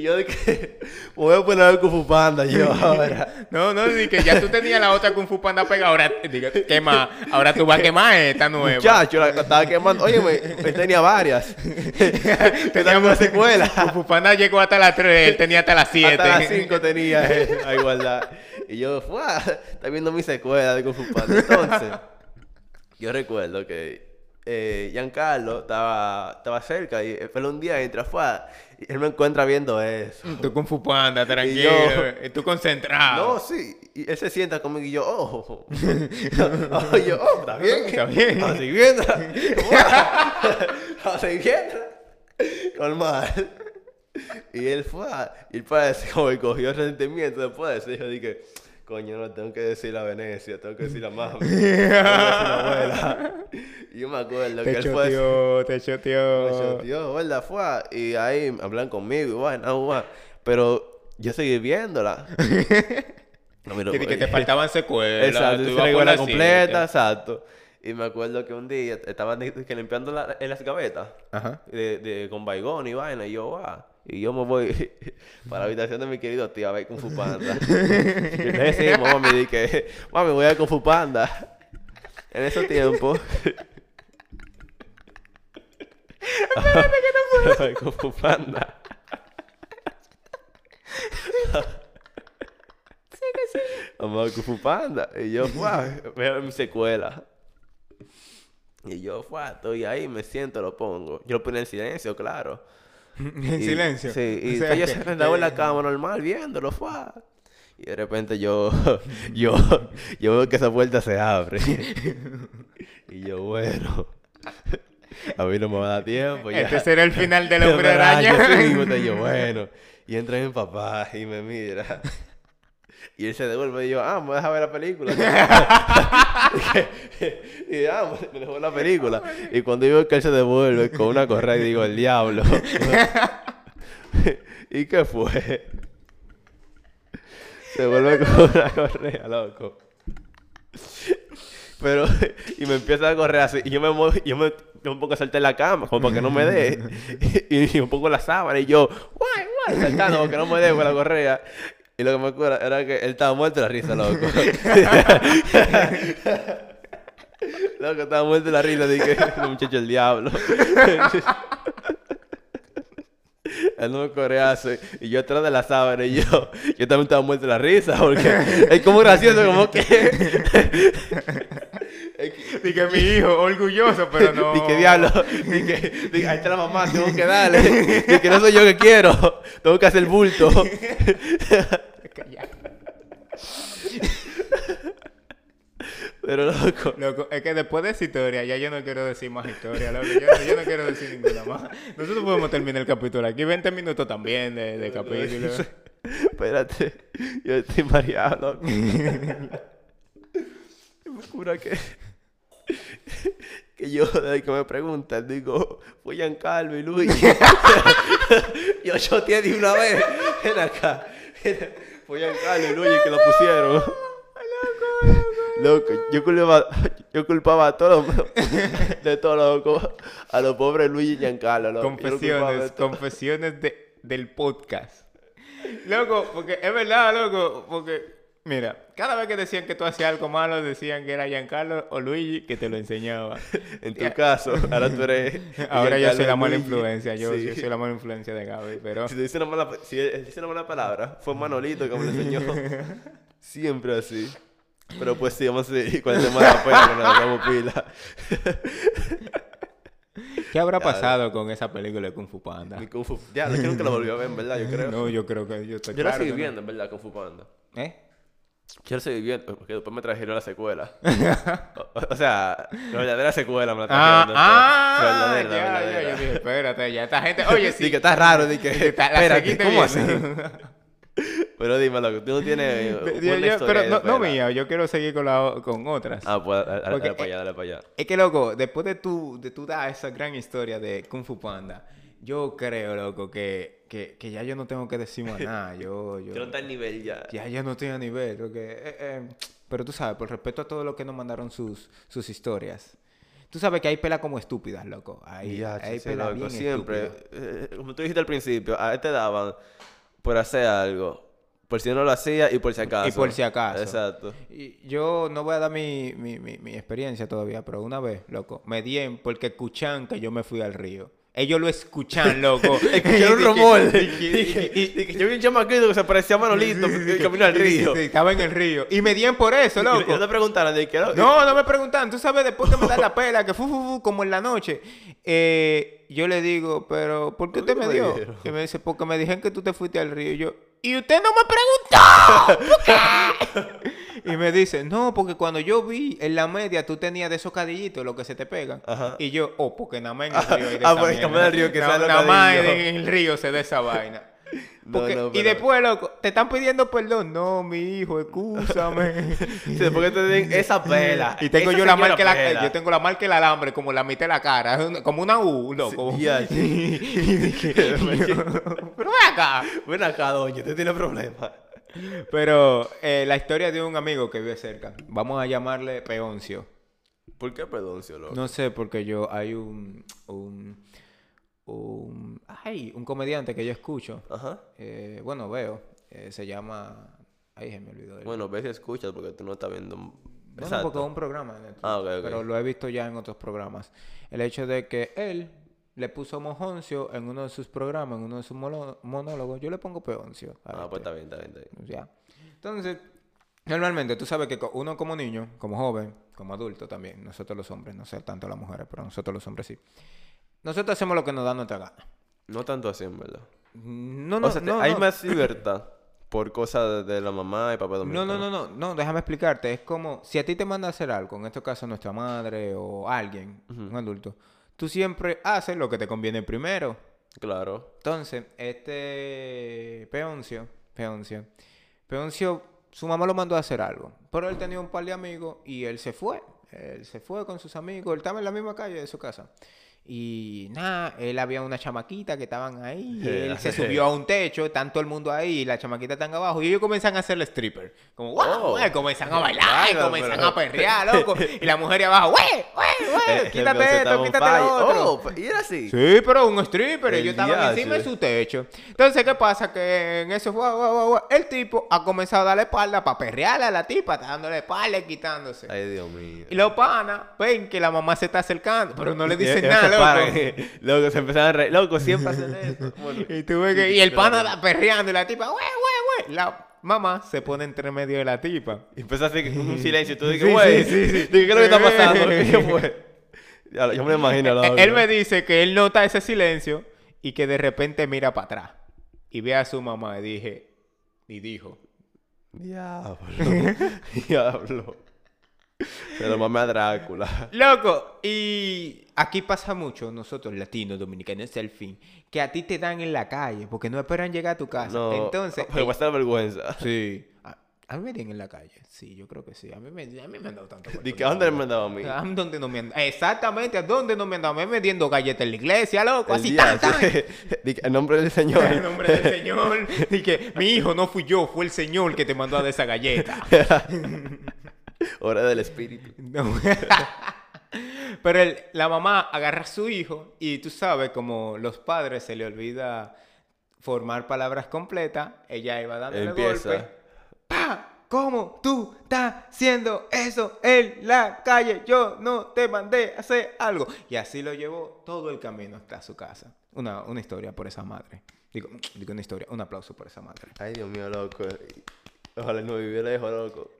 Speaker 1: Y yo dije, me voy a poner a Kung Fu Panda yo ahora.
Speaker 2: No, no, di que ya tú tenías la otra Kung Fu Panda pegada. Ahora, diga, ¿qué más? Ahora tú vas a quemar esta nueva.
Speaker 1: Muchacho, la la estaba quemando. Oye, me, él tenía varias. tenía una secuela.
Speaker 2: Kung Fu Panda llegó hasta las 3, él tenía hasta las 7.
Speaker 1: Hasta las 5 tenía él, a igualdad. Y yo, ¡fua! Está viendo mi secuela de Kung Fu Panda. Entonces, yo recuerdo que eh, Giancarlo estaba, estaba cerca y pero un día entra, fue y él me encuentra viendo eso.
Speaker 2: Tú Kung Fu Panda, tranquilo.
Speaker 1: yo-
Speaker 2: Y tú concentrado.
Speaker 1: No, sí. Y él se sienta conmigo y yo, oh. oh y yo, oh, está bien.
Speaker 2: Está bien.
Speaker 1: Vamos a seguir viendo. Vamos a seguir viendo. Normal. Y él fue. Y él parece como que cogió resentimiento después. Dijo, dije, coño, no tengo que decir a Venecia, tengo que decir a mami. tengo que decir a la abuela. Y yo me acuerdo que
Speaker 2: Te
Speaker 1: él fue.
Speaker 2: choteó, te
Speaker 1: Me
Speaker 2: choteó.
Speaker 1: choteó, ¿verdad? Fue. Y ahí hablan conmigo y bueno, bueno. Pero yo seguí viéndola. No, mira,
Speaker 2: Que, que te
Speaker 1: oye.
Speaker 2: faltaban secuelas.
Speaker 1: Exacto,
Speaker 2: tú ibas
Speaker 1: completa,
Speaker 2: siete.
Speaker 1: exacto. Y me acuerdo que un día estaban que limpiando la- en las gavetas
Speaker 2: Ajá.
Speaker 1: de, de- con baigón y vaina. Y yo, va. Y yo me voy para la habitación de mi querido tío a ver Kung Fu Panda. y le decimos, mami, di que, mami, voy a ver Kung Fu Panda. En ese tiempo. Voy a ver Kung Fu Panda. Vamos a ver Kung Fu Panda. Y yo. Veo mi secuela. Y yo, ¡fua! Estoy ahí, me siento, lo pongo. Yo lo pongo en silencio, claro.
Speaker 2: En
Speaker 1: Y-
Speaker 2: silencio.
Speaker 1: Sí, y
Speaker 2: O sea
Speaker 1: yo
Speaker 2: que-
Speaker 1: sentado en la cama normal viéndolo, ¡fua! Y de repente yo, yo, yo veo que esa puerta se abre. y yo, bueno, a mí no me va a dar tiempo. Ya.
Speaker 2: Este será el final del hombre
Speaker 1: araña. entonces yo, bueno. Y entra mi papá y me mira. Y él se devuelve y yo, ah, me deja ver la película. y ah, me dejó la película. Y cuando yo veo que él se devuelve con una correa y digo, el diablo. ¿Y qué fue? se vuelve con una correa, loco. Pero, y me empieza a correr así, y yo me, yo me, yo me pongo a saltar en la cama, como para que no me dé, y, y me pongo la sábana, y yo, guay, guay, saltando, para que no me dé con la correa. Y lo que me acuerdo era que él estaba muerto de la risa, loco. loco, estaba muerto de la risa, dije, el muchacho el diablo. Él no me correazo y yo atrás de la sábana y yo, yo también estaba muerto de la risa porque es como gracioso, como que...
Speaker 2: Dije, mi hijo, orgulloso, pero no.
Speaker 1: Dije, diablo, dije, dije, ahí está la mamá, tengo que darle. Dije, no soy yo que quiero, tengo que hacer bulto. Pero loco,
Speaker 2: Loco, es que después de esa historia, ya yo no quiero decir más historia, loco. Yo, no- yo no quiero decir ninguna más. Nosotros podemos terminar el capítulo aquí. 20 minutos también de, de capítulo.
Speaker 1: espérate, yo estoy mareado, loco. Me cura que... Que yo, desde que me preguntan, digo, fue Giancarlo y Luis. yo choteé de una vez. Ven acá. Fue Giancarlo y Luis que lo pusieron. Loco, yo culpaba, yo culpaba a todos los- de todo loco, a los pobres Luis y Giancarlo. loco. De
Speaker 2: Confesiones, confesiones de, del podcast. Loco, porque es verdad, loco, porque, mira, cada vez que decían que tú hacías algo malo, decían que era Giancarlo o Luigi que te lo enseñaba.
Speaker 1: En tu caso, ahora tú eres.
Speaker 2: Ahora yo soy la mala
Speaker 1: Luigi.
Speaker 2: influencia, yo,
Speaker 1: Sí.
Speaker 2: yo soy la mala influencia de Gaby, pero...
Speaker 1: Si te dice una mala, si él dice una mala palabra, fue Manolito que me lo enseñó. Siempre así. Pero pues sí, vamos a seguir con el tema de la que nos damos pila.
Speaker 2: ¿Qué habrá pasado con esa película de Kung Fu Panda?
Speaker 1: Ni Kung Fu- Ya, yo creo que lo volvió a ver, en verdad, yo creo.
Speaker 2: No, yo creo que yo estoy
Speaker 1: yo la
Speaker 2: claro
Speaker 1: seguí
Speaker 2: que no.
Speaker 1: viendo, en verdad, Kung Fu Panda.
Speaker 2: ¿Eh?
Speaker 1: Yo la seguí viendo, porque después me trajeron la secuela. o, o sea, la verdadera secuela me la
Speaker 2: Ah,
Speaker 1: trajeron.
Speaker 2: ah,
Speaker 1: la verdadera, la
Speaker 2: ya, ya,
Speaker 1: verdadera.
Speaker 2: yo dije, espérate, ya esta gente, oye, sí,
Speaker 1: Sí, que está raro, di que,
Speaker 2: la
Speaker 1: espérate, ¿cómo así? Pero dime, loco, tú no tienes
Speaker 2: Yo- yo- pero no, no mía, yo quiero seguir con, la, con otras.
Speaker 1: Ah, pues dale, dale,
Speaker 2: Porque,
Speaker 1: dale para allá, dale para allá.
Speaker 2: Es que, loco, después de tu, de tu dar esa gran historia de Kung Fu Panda, yo creo, loco, que, que, que ya yo no tengo que decir más nada. Yo, yo,
Speaker 1: Yo no está al nivel ya.
Speaker 2: ya, ya no estoy a nivel. Porque, eh, eh, pero tú sabes, por respeto a todos los que nos mandaron sus, sus historias. Tú sabes que hay pela como estúpidas, loco. Hay,
Speaker 1: Ya,
Speaker 2: hay
Speaker 1: sí,
Speaker 2: pela
Speaker 1: loco,
Speaker 2: bien
Speaker 1: siempre. eh, como tú dijiste al principio, a te daban por hacer algo. Por si no lo hacía y por si acaso.
Speaker 2: Y por si acaso.
Speaker 1: Exacto.
Speaker 2: Y yo no voy a dar mi, mi, mi, mi experiencia todavía, pero una vez, loco, me dieron porque escuchan que yo me fui al río. Ellos lo escuchan, loco.
Speaker 1: Escucharon un rumor.
Speaker 2: y-
Speaker 1: yo vi un chamaquito que se parecía a Manolito camino al río.
Speaker 2: sí, estaba en el río. Y me dieron por eso, loco.
Speaker 1: no te preguntaron de qué.
Speaker 2: No, no me preguntan. Tú sabes, después que me dan la pela, que fu, como en la noche, eh, yo le digo, pero ¿por qué
Speaker 1: ¿Por
Speaker 2: usted me dio? Y me dice, porque me dijeron que tú te fuiste al río. Y yo, ¿y usted no me preguntó? ¿Por qué?" y me dice, no, porque cuando yo vi en la media, tú tenías de esos cadillitos, lo que se te pegan.
Speaker 1: Ajá.
Speaker 2: Y yo, oh, porque nada más en el río hay de
Speaker 1: Ah, porque nada más en el río que
Speaker 2: Nada más en el río se da esa vaina. Porque-
Speaker 1: no,
Speaker 2: Y
Speaker 1: pero-
Speaker 2: después, loco, te están pidiendo perdón. No, mi hijo, escúchame.
Speaker 1: Sí, después que te den esa pela.
Speaker 2: Y tengo yo la marca, la, yo tengo la marca el alambre como la mitad de la cara, una- como una U, loco.
Speaker 1: Sí, ya,
Speaker 2: y dije, pero ven acá.
Speaker 1: Ven acá, doña, usted tiene problemas.
Speaker 2: Pero eh, la historia de un amigo que vive cerca, vamos a llamarle Peoncio.
Speaker 1: ¿Por qué pedoncio, loco?
Speaker 2: No sé, porque yo hay un, un, un, ay, un comediante que yo escucho,
Speaker 1: Ajá.
Speaker 2: eh, bueno, veo, eh, se llama, ay, se me olvidó. el-
Speaker 1: Bueno, ves y escuchas porque tú no estás viendo.
Speaker 2: No, no, porque es un programa de Netflix,
Speaker 1: Ah,
Speaker 2: pero lo he visto ya en otros programas. El hecho de que él le puso Mojoncio en uno de sus programas, en uno de sus monólogos, yo le pongo Peoncio.
Speaker 1: Ah,
Speaker 2: este.
Speaker 1: pues está bien, está bien, está bien.
Speaker 2: Ya. Entonces, normalmente tú sabes que uno como niño, como joven, como adulto también, nosotros los hombres, no sé tanto las mujeres, pero nosotros los hombres sí. Nosotros hacemos lo que nos da nuestra gana.
Speaker 1: No tanto así, en verdad.
Speaker 2: No, no,
Speaker 1: o sea, te-
Speaker 2: no,
Speaker 1: hay
Speaker 2: no.
Speaker 1: más libertad por cosas de, la mamá y papá
Speaker 2: No,
Speaker 1: dominicano.
Speaker 2: no, no, no, no, déjame explicarte. Es como si a ti te manda a hacer algo, en este caso nuestra madre o alguien, un adulto, tú siempre haces lo que te conviene primero.
Speaker 1: Claro.
Speaker 2: Entonces, este Peoncio, Peoncio, Peoncio, su mamá lo mandó a hacer algo, pero él tenía un par de amigos y él se fue. Él se fue con sus amigos, él estaba en la misma calle de su casa. Y nada, él había una chamaquita que estaban ahí. Y
Speaker 1: Eh,
Speaker 2: él se subió a un techo, están todo el mundo ahí, y la chamaquita están abajo. Y ellos comienzan a hacerle stripper. Como, wow,
Speaker 1: Oh.
Speaker 2: güey", comienzan a bailar, y
Speaker 1: Claro,
Speaker 2: comienzan
Speaker 1: pero-
Speaker 2: a perrear, loco. Y la mujer abajo, güey, güey, güey,
Speaker 1: El
Speaker 2: quítate esto, quítate lo otro.
Speaker 1: Oh, y era así.
Speaker 2: Sí, pero un stripper,
Speaker 1: El
Speaker 2: ellos estaban encima de su techo. Entonces, ¿qué pasa? Que en eso, guau, guau, guau, el tipo ha comenzado a darle espalda para perrearle a la tipa, está dándole espalda y quitándose.
Speaker 1: Ay, Dios mío.
Speaker 2: Y los panas ven que la mamá se está acercando, pero no le
Speaker 1: Y-
Speaker 2: dicen
Speaker 1: y-
Speaker 2: nada. Loco.
Speaker 1: Loco, se empezaron a reír. Loco, siempre hacen eso. Bueno,
Speaker 2: Y, que- el pana está perreando y la tipa, güey, güey, güey. La mamá se pone entre medio de la tipa.
Speaker 1: Y empezó así un silencio. Tú dices, güey,
Speaker 2: sí, sí, sí.
Speaker 1: dije, ¿qué es lo que está pasando? ¿Qué fue? Ya, Yo me lo imagino. loco.
Speaker 2: Él me dice que él nota ese silencio y que de repente mira para atrás y ve a su mamá y dije, y dijo,
Speaker 1: Diablo. Diablo. Se lo mamé a Drácula.
Speaker 2: Loco, y aquí pasa mucho, nosotros latinos, dominicanos, al fin, que a ti te dan en la calle porque no esperan llegar a tu casa.
Speaker 1: No,
Speaker 2: Entonces,
Speaker 1: Pero va a estar vergüenza.
Speaker 2: sí. A, a mí me dan en la calle, sí, yo creo que sí. A mí me, a mí me han dado tanto.
Speaker 1: ¿De qué? ¿A dónde me han dado a mí?
Speaker 2: ¿A dónde no me han Exactamente, ¿a dónde no me han dado? Me vendiendo galletas en la iglesia, loco,
Speaker 1: El
Speaker 2: así
Speaker 1: día,
Speaker 2: tan,
Speaker 1: En nombre del Señor.
Speaker 2: En nombre del Señor. Que mi hijo no fui yo, fue el Señor que te mandó a dar esa galleta.
Speaker 1: Hora del Espíritu.
Speaker 2: No. Pero el- la mamá agarra a su hijo y tú sabes, como los padres se le olvida formar palabras completas, ella iba dándole
Speaker 1: Empieza.
Speaker 2: golpe. ¡Pa! ¿Cómo tú estás haciendo eso en la calle? Yo no te mandé a hacer algo. Y así lo llevó todo el camino hasta su casa. Una, una historia por esa madre. Digo, digo una historia, un aplauso por esa madre.
Speaker 1: Ay, Dios mío, loco. Ojalá no viviera lejos, loco.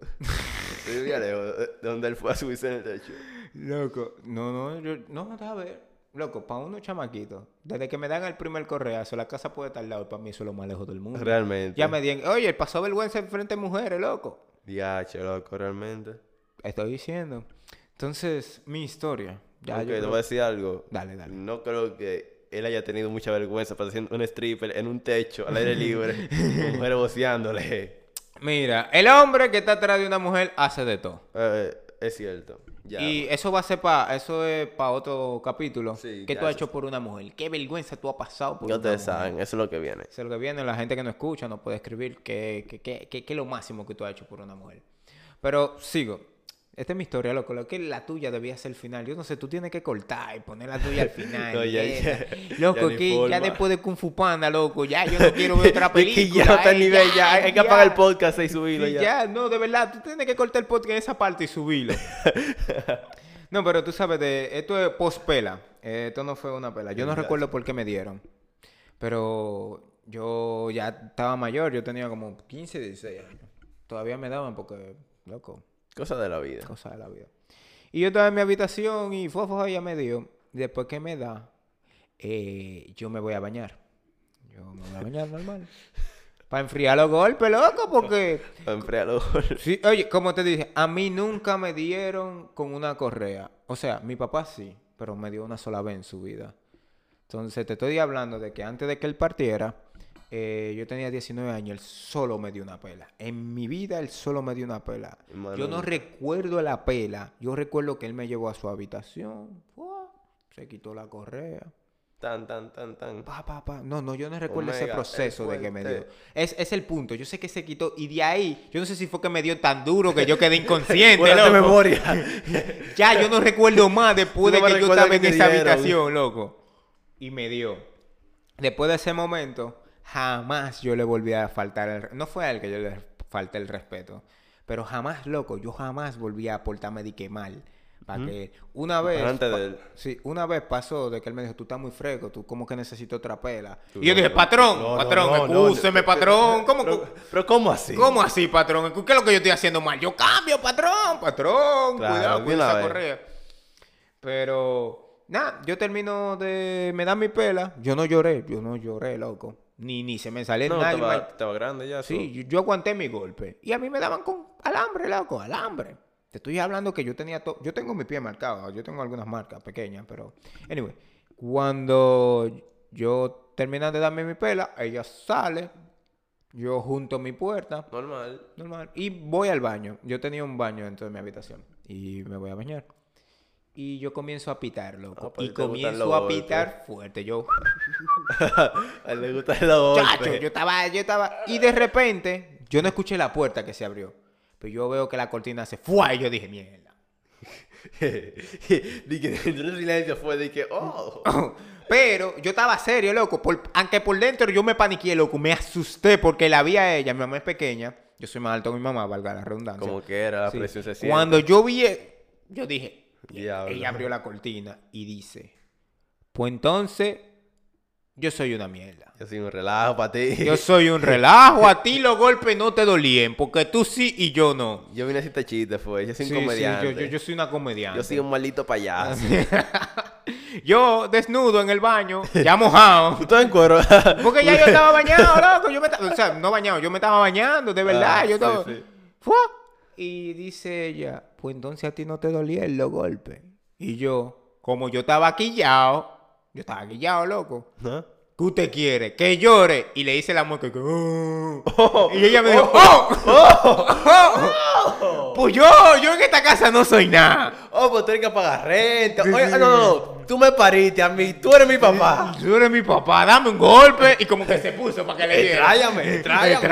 Speaker 1: Vivía lejos de de donde él fue a subirse en el techo.
Speaker 2: Loco, no, no, yo, no, a ver. Loco, para unos chamaquitos, desde que me dan el primer correazo, la casa puede estar al lado y para mí eso es lo más lejos del mundo.
Speaker 1: Realmente.
Speaker 2: Ya me digan, oye, pasó vergüenza enfrente de mujeres, loco.
Speaker 1: Diache, loco, realmente.
Speaker 2: Estoy diciendo. Entonces, mi historia. Ya,
Speaker 1: Ok,
Speaker 2: yo
Speaker 1: te voy a decir algo.
Speaker 2: Dale, dale.
Speaker 1: No creo que él haya tenido mucha vergüenza para hacer un stripper en un techo, al aire libre, con mujeres voceándole.
Speaker 2: Mira, el hombre que está atrás de una mujer hace de todo.
Speaker 1: Eh, es cierto. Ya.
Speaker 2: Y eso va a ser para, eso es para otro capítulo.
Speaker 1: Sí,
Speaker 2: ¿Qué tú has hecho por una mujer? ¿Qué vergüenza tú has pasado por
Speaker 1: Ya
Speaker 2: una
Speaker 1: ustedes
Speaker 2: mujer?
Speaker 1: saben, eso es lo que viene.
Speaker 2: Eso es lo que viene, la gente que no escucha no puede escribir qué, qué, qué, qué- qué es lo máximo que tú has hecho por una mujer. Pero sigo. Esta es mi historia, loco. Lo que la tuya debía ser el final. Yo no sé, tú tienes que cortar y poner la tuya al final.
Speaker 1: No, ya- ya-
Speaker 2: loco,
Speaker 1: ya
Speaker 2: que ya después de Kung Fu Panda, loco, ya yo no quiero ver otra película.
Speaker 1: ya no está
Speaker 2: eh,
Speaker 1: el nivel, ya. Hay que
Speaker 2: ya.
Speaker 1: apagar el podcast y subirlo
Speaker 2: Sí,
Speaker 1: ya.
Speaker 2: ya, no, de verdad, tú tienes que cortar el podcast en esa parte y subirlo. no, pero tú sabes, de, esto es post-pela. Eh, esto no fue una pela. Yo no recuerdo por qué me dieron. Pero yo ya estaba mayor, yo tenía como 15, 16 años. Todavía me daban porque, loco,
Speaker 1: Cosa de la vida.
Speaker 2: cosa de la vida. Y yo estaba en mi habitación y Fofo ya me dio. Después que me da, eh, yo me voy a bañar. Yo me voy a bañar normal. Para enfriar los golpes, loco, porque...
Speaker 1: Enfrialo.
Speaker 2: Sí, oye, como te dije, a mí nunca me dieron con una correa. O sea, mi papá sí, pero me dio una sola vez en su vida. Entonces, te estoy hablando de que antes de que él partiera, eh, yo tenía 19 años, él solo me dio una pela. En mi vida, él solo me dio una pela. Yo no recuerdo la pela. Yo recuerdo que él me llevó a su habitación. ¡fua! Se quitó la correa.
Speaker 1: Tan, tan, tan, tan.
Speaker 2: Pa, pa, pa. No, no, yo no recuerdo ese proceso de que me dio. Es, es el punto. Yo sé que se quitó. Y de ahí, yo no sé si fue que me dio tan duro que yo quedé inconsciente. Loco.
Speaker 1: memoria.
Speaker 2: Ya yo no recuerdo más después de que yo estaba en
Speaker 1: que
Speaker 2: esa
Speaker 1: dieron.
Speaker 2: habitación, loco. Y me dio. Después de ese momento, jamás yo le volví a faltar el... No fue a él que yo le falté el respeto. Pero jamás, loco, yo jamás volví a portarme de que mal. Para que una vez...
Speaker 1: Delante de él.
Speaker 2: Sí, una vez pasó de que él me dijo, tú estás muy fresco, tú como que necesitas otra pela.
Speaker 1: Tú
Speaker 2: y yo
Speaker 1: no,
Speaker 2: dije, patrón,
Speaker 1: no,
Speaker 2: patrón,
Speaker 1: no,
Speaker 2: excúseme,
Speaker 1: no,
Speaker 2: patrón. ¿Cómo,
Speaker 1: Pero, pero ¿cómo así?
Speaker 2: ¿Cómo así, patrón? ¿Qué es lo que yo estoy haciendo mal? Yo cambio, patrón, patrón.
Speaker 1: Claro,
Speaker 2: Cuidado con esa
Speaker 1: vez.
Speaker 2: correa. Pero, nada, yo termino de... Me dan mi pela. Yo no lloré, yo no lloré, loco. Ni, ni se me salió
Speaker 1: No,
Speaker 2: nada.
Speaker 1: estaba, estaba grande ya.
Speaker 2: Sí, yo, yo aguanté mi golpe. Y a mí me daban con alambre, loco, alambre. Te estoy hablando que yo tenía todo. Yo tengo mi pie marcado. Yo tengo algunas marcas pequeñas, pero. Anyway, cuando yo terminan de darme mi pela, ella sale. Yo junto mi puerta.
Speaker 1: Normal.
Speaker 2: Normal. Y voy al baño. Yo tenía un baño dentro de mi habitación. Y me voy a bañar. Y yo comienzo a pitar, loco.
Speaker 1: Ah, pues
Speaker 2: y comienzo a pitar fuerte. Yo,
Speaker 1: A él le gusta el
Speaker 2: chacho, yo estaba, yo estaba. Y de repente, yo no escuché la puerta que se abrió. Pero yo veo que la cortina se fue y yo dije, mierda.
Speaker 1: Dije, dentro del silencio fue que, oh.
Speaker 2: Pero yo estaba serio, loco. Por- aunque por dentro yo me paniqué, loco. Me asusté porque la vi a ella. Mi mamá es pequeña. Yo soy más alto que mi mamá, valga la redundancia.
Speaker 1: Como que era, la
Speaker 2: Sí.
Speaker 1: presión se siente.
Speaker 2: Cuando yo vi, e- yo dije, Ella abrió la cortina y dice, pues entonces, yo soy una mierda.
Speaker 1: Yo soy un relajo para ti.
Speaker 2: Yo soy un relajo, a ti los golpes no te dolían, porque tú sí y yo no.
Speaker 1: Yo vine a hacerte chiste, fue. Yo soy
Speaker 2: Sí,
Speaker 1: un
Speaker 2: sí,
Speaker 1: comediante.
Speaker 2: yo, yo- yo soy una comediante.
Speaker 1: Yo soy un maldito payaso.
Speaker 2: Yo desnudo en el baño, ya mojado.
Speaker 1: Tú estás en cuero.
Speaker 2: Porque ya yo estaba bañado, loco. Yo me estaba, o sea, no bañado, yo me estaba bañando, de verdad.
Speaker 1: Ah,
Speaker 2: yo estaba.
Speaker 1: sí.
Speaker 2: Y dice ella, pues entonces a ti no te dolían los golpes. Y yo, como yo estaba quillado, yo estaba quillado, loco.
Speaker 1: ¿No?
Speaker 2: ¿Qué usted quiere? Que llore. Y le hice la mueca que. "Oh". Y ella me dijo, ¡Oh! ¡Oh! Pues yo, yo en esta casa no soy nada.
Speaker 1: Oh, pues tú tienes que pagar renta. Oye, no, no, no. Tú me pariste a mí. Tú eres mi papá.
Speaker 2: Tú eres mi papá, dame un golpe. Y como que se puso para que le diera.
Speaker 1: Tráyame, tráyame.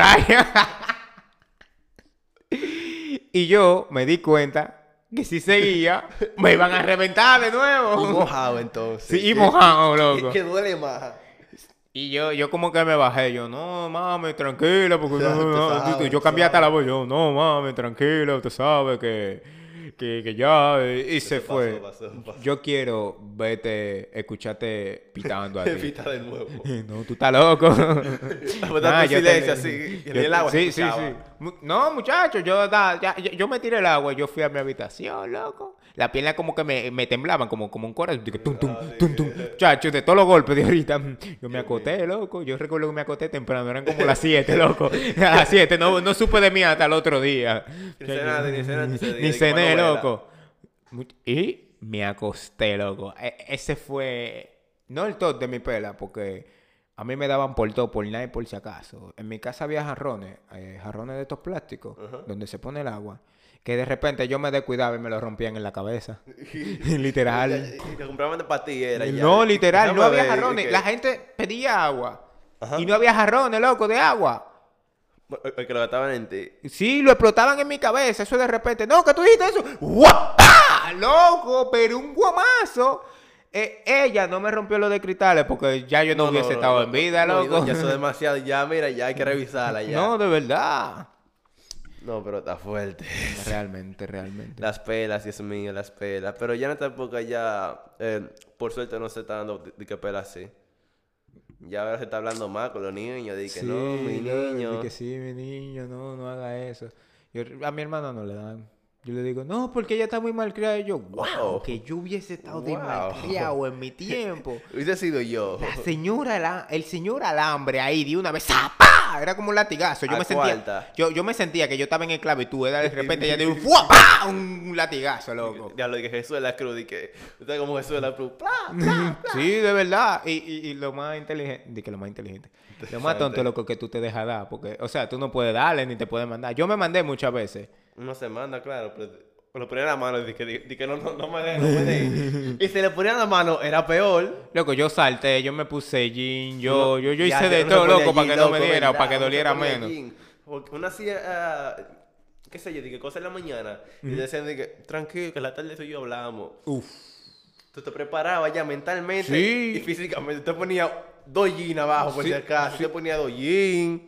Speaker 2: Y yo me di cuenta que si seguía, me iban a reventar de
Speaker 1: Y
Speaker 2: nuevo.
Speaker 1: mojado entonces.
Speaker 2: Sí, y mojado, loco.
Speaker 1: Que duele más.
Speaker 2: Y yo, yo como que me bajé, yo, no, mami, tranquila, porque no,
Speaker 1: sabes,
Speaker 2: yo cambié hasta la voz, yo, no, mami, tranquila, usted sabe que, que, que ya, y se
Speaker 1: pasó,
Speaker 2: fue.
Speaker 1: pasó, pasó.
Speaker 2: Yo quiero verte, escucharte pitando a ti.
Speaker 1: Pita de nuevo.
Speaker 2: No, tú estás loco. Nah, yo
Speaker 1: silencio
Speaker 2: te-
Speaker 1: así.
Speaker 2: yo-
Speaker 1: Ni el agua
Speaker 2: Sí, sí, sí. No, muchacho, yo, da- ya- yo, yo me tiré el agua, yo fui a mi habitación, loco. La pierna como que me, me temblaban, como, como un corazón. Tum, tum, tum, tum. Muchacho, de todos los golpes de ahorita, yo me acosté, loco. Yo recuerdo que me acosté temprano, eran como las 7, loco. A las 7, no, no supe de mí hasta el otro día.
Speaker 1: Ni cenaste, ni
Speaker 2: cené. Loco. Y me acosté, loco. E- ese fue, no el top de mi pela, porque a mí me daban por todo, por nada y por si acaso. En mi casa había jarrones, eh, jarrones de estos plásticos, donde se pone el agua, que de repente yo me descuidaba y me lo rompían en la cabeza. literal.
Speaker 1: Y te compraban de.
Speaker 2: No, literal, no había jarrones.
Speaker 1: que-
Speaker 2: La gente pedía agua.
Speaker 1: Ajá.
Speaker 2: Y no había jarrones, loco, de agua.
Speaker 1: El que lo gastaban en ti.
Speaker 2: Sí, lo explotaban en mi cabeza. Eso de repente. No, que tú dijiste eso. ¡Guapá! Loco, pero un guamazo. Eh, ella no me rompió lo de cristales porque ya yo no, hubiese estado en vida, loco.
Speaker 1: ya eso es demasiado. Ya, mira, ya hay que revisarla ya.
Speaker 2: No, de verdad.
Speaker 1: No, pero está fuerte.
Speaker 2: Realmente, realmente.
Speaker 1: Las pelas, Dios mío, las pelas. Pero ya en esta época ya, eh, por suerte no se está dando de, de que pelas así. Ya ahora se está hablando más con los niños, de que no, mi
Speaker 2: no, de
Speaker 1: niño.
Speaker 2: que sí, mi niño, no, no haga eso. Yo- a mi hermana no le dan. Yo le digo, no, porque ella está muy malcriada. Y yo, wow,
Speaker 1: Wow.
Speaker 2: que yo hubiese estado de
Speaker 1: Wow.
Speaker 2: en mi tiempo.
Speaker 1: Hubiese sido yo.
Speaker 2: La señora, la- el señor alambre ahí de una vez, Era como un latigazo. Yo
Speaker 1: ¿A
Speaker 2: me sentía, yo, yo me sentía que yo estaba en esclavitud. Era de repente ya de un. ¡pah! un latigazo, loco.
Speaker 1: Ya lo que Jesús de la cruz y que usted como Jesús de la cruz.
Speaker 2: Sí, de verdad. Y, y, y lo más inteligente, di que lo más inteligente. Lo más tonto, loco, que tú te dejas dar. Porque, o sea, tú no puedes darle ni te puedes mandar. Yo me mandé muchas veces.
Speaker 1: Uno se manda, claro, pero lo ponía en la mano y que, di que no, no, no me dejes, no me dejes. Y si le ponía en la mano, era peor.
Speaker 2: Loco, yo salté, yo me puse jean, yo, yo, yo
Speaker 1: ya,
Speaker 2: hice de
Speaker 1: se
Speaker 2: todo, loco, para que no me diera para que
Speaker 1: se
Speaker 2: doliera menos.
Speaker 1: jean. Porque uno hacía, ah, qué sé yo, de que cosas en la mañana. Y decían de que, tranquilo, que en la tarde tú y yo hablábamos.
Speaker 2: Uf.
Speaker 1: Tú te preparabas ya mentalmente
Speaker 2: Sí.
Speaker 1: y físicamente. Te ponía dos jeans abajo, por
Speaker 2: Sí,
Speaker 1: si acaso. Te ponía dos jeans,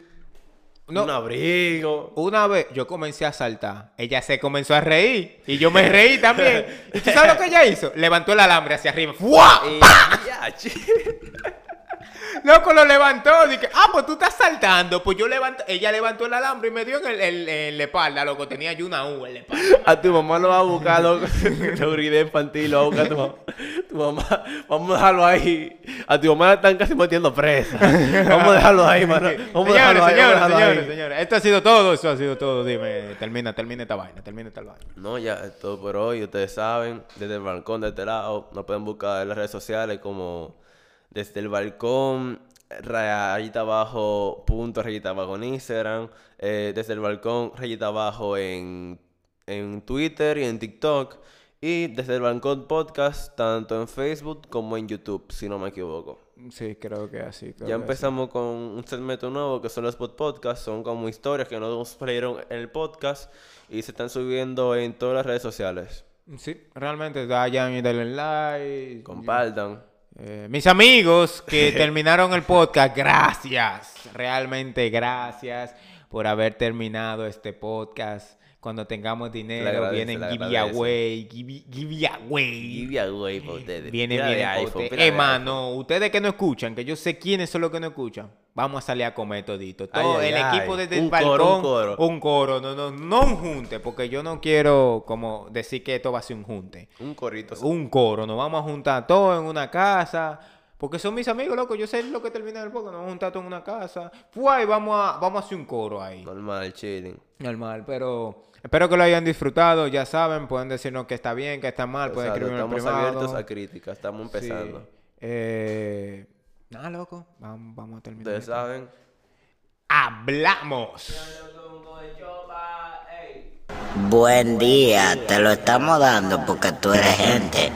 Speaker 2: No.
Speaker 1: un abrigo.
Speaker 2: Una vez yo comencé a saltar, ella se comenzó a reír y yo me reí también. ¿Y tú sabes lo que ella hizo? Levantó el alambre hacia arriba. ¡Fua!
Speaker 1: Y.
Speaker 2: Loco lo levantó. Dije, ah, pues tú estás saltando. Pues yo levanto. Ella levantó el alambre y me dio en, el, el- en la espalda, loco. Tenía yo una U en la espalda.
Speaker 1: A tu mamá lo va a buscar, loco. Seguridad infantil, lo va a buscar tu mamá. Tu mamá, vamos a dejarlo ahí. A tu mamá la están casi metiendo presa. Vamos a dejarlo ahí, mano. Vamos a
Speaker 2: Señores,
Speaker 1: ahí. a
Speaker 2: señores,
Speaker 1: dejarlo
Speaker 2: señores,
Speaker 1: ahí.
Speaker 2: señores. Esto ha sido todo. Esto ha sido todo. Dime, termina, termina esta vaina. Termina esta vaina.
Speaker 1: No, ya es todo por hoy. Ustedes saben, desde el balcón de este lado, nos pueden buscar en las redes sociales como desde el balcón, rayita abajo, punto, rayita abajo en Instagram, eh, desde el balcón, rayita abajo en, en Twitter y en TikTok. Y desde el Balcón Podcast, tanto en Facebook como en YouTube, si no me equivoco.
Speaker 2: Sí, creo que así. creo
Speaker 1: Ya
Speaker 2: que
Speaker 1: empezamos con un segmento nuevo que son los pod podcasts. Son como historias que no salieron en el podcast y se están subiendo en todas las redes sociales.
Speaker 2: Sí, realmente vayan y denle like.
Speaker 1: Compartan.
Speaker 2: Eh, mis amigos que terminaron el podcast, gracias. Realmente gracias por haber terminado este podcast. Cuando tengamos dinero, vienen giveaway, give, giveaway.
Speaker 1: Giveaway para ustedes.
Speaker 2: Viene
Speaker 1: Pila de iPhone,
Speaker 2: usted. ustedes que no escuchan, que yo sé quiénes son los que no escuchan, vamos a salir a comer todito. Todo
Speaker 1: Ay,
Speaker 2: el
Speaker 1: ay,
Speaker 2: equipo desde el
Speaker 1: Un coro,
Speaker 2: balcón.
Speaker 1: un coro.
Speaker 2: un coro, no, no, no un junte, porque yo no quiero como decir que esto va a ser un junte.
Speaker 1: Un corrito.
Speaker 2: Un coro, nos vamos a juntar todos en una casa. Porque son mis amigos, loco. Yo sé lo que termina el podcast. Nos vamos a juntar todos en una casa. Fue y vamos a, vamos a hacer un coro ahí.
Speaker 1: Normal, chilling.
Speaker 2: Normal, pero espero que lo hayan disfrutado. Ya saben, pueden decirnos que está bien, que está mal. Pueden en
Speaker 1: estamos
Speaker 2: privado.
Speaker 1: abiertos a críticas. Estamos empezando.
Speaker 2: Sí. Eh, nada, loco. Vamos, vamos a terminar.
Speaker 1: Ustedes saben.
Speaker 2: Hablamos.
Speaker 3: Buen día, te lo estamos dando porque tú eres gente.